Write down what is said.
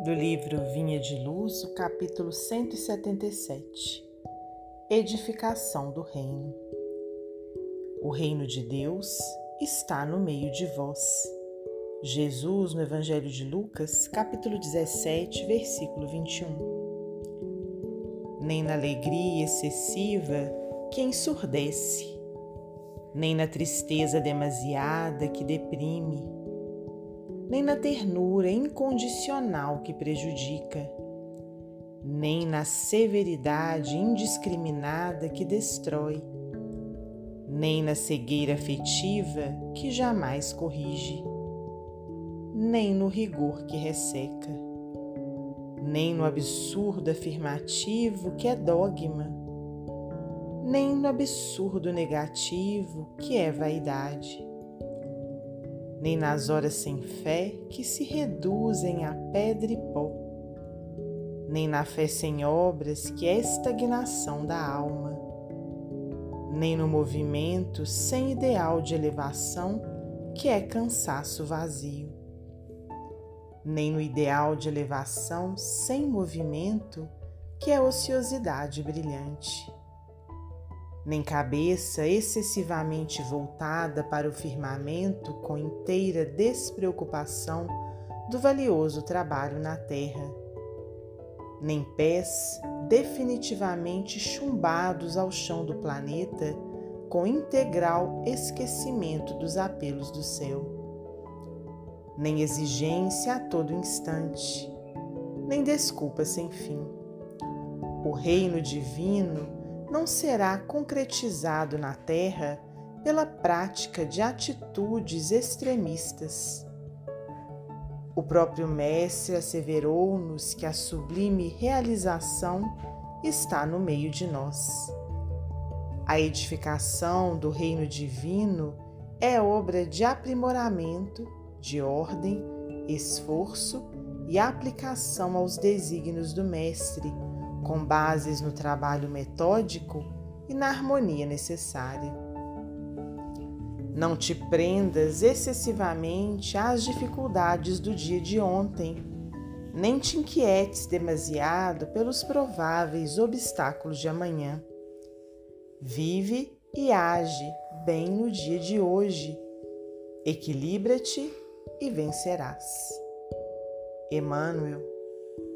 do livro Vinha de Luz, o capítulo 177 Edificação do Reino. O reino de Deus está no meio de vós. Jesus, no Evangelho de Lucas, capítulo 17, versículo 21. Nem na alegria excessiva que ensurdece, nem na tristeza demasiada que deprime, nem na ternura incondicional que prejudica, nem na severidade indiscriminada que destrói, nem na cegueira afetiva que jamais corrige, nem no rigor que resseca, nem no absurdo afirmativo que é dogma, nem no absurdo negativo que é vaidade nem nas horas sem fé que se reduzem a pedra e pó, nem na fé sem obras que é estagnação da alma, nem no movimento sem ideal de elevação que é cansaço vazio, nem no ideal de elevação sem movimento que é ociosidade brilhante nem cabeça excessivamente voltada para o firmamento com inteira despreocupação do valioso trabalho na terra, nem pés definitivamente chumbados ao chão do planeta com integral esquecimento dos apelos do céu, nem exigência a todo instante, nem desculpa sem fim. O reino divino não será concretizado na Terra pela prática de atitudes extremistas. O próprio Mestre asseverou-nos que a sublime realização está no meio de nós. A edificação do reino divino é obra de aprimoramento, de ordem, esforço e aplicação aos desígnios do Mestre com bases no trabalho metódico e na harmonia necessária. Não te prendas excessivamente às dificuldades do dia de ontem, nem te inquietes demasiado pelos prováveis obstáculos de amanhã. Vive e age bem no dia de hoje. Equilibra-te e vencerás. Emmanuel